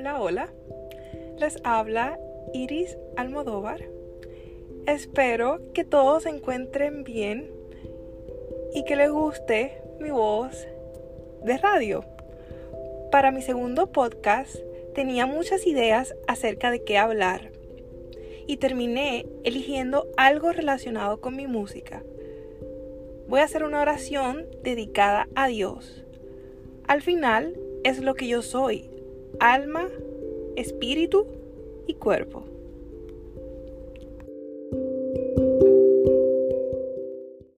Hola, hola. Les habla Iris Almodóvar. Espero que todos se encuentren bien y que les guste mi voz de radio. Para mi segundo podcast tenía muchas ideas acerca de qué hablar y terminé eligiendo algo relacionado con mi música. Voy a hacer una oración dedicada a Dios. Al final es lo que yo soy, alma, espíritu y cuerpo.